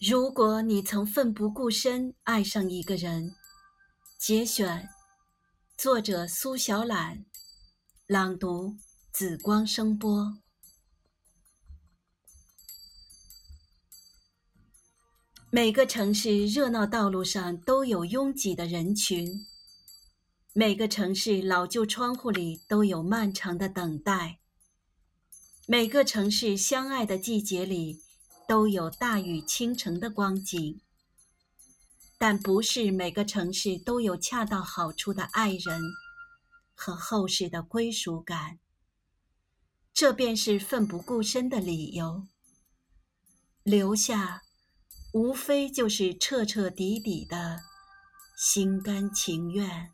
如果你曾奋不顾身爱上一个人，节选，作者苏小懒，朗读紫光声波。每个城市热闹道路上都有拥挤的人群，每个城市老旧窗户里都有漫长的等待，每个城市相爱的季节里。都有大雨倾城的光景，但不是每个城市都有恰到好处的爱人和厚实的归属感。这便是奋不顾身的理由。留下，无非就是彻彻底底的心甘情愿。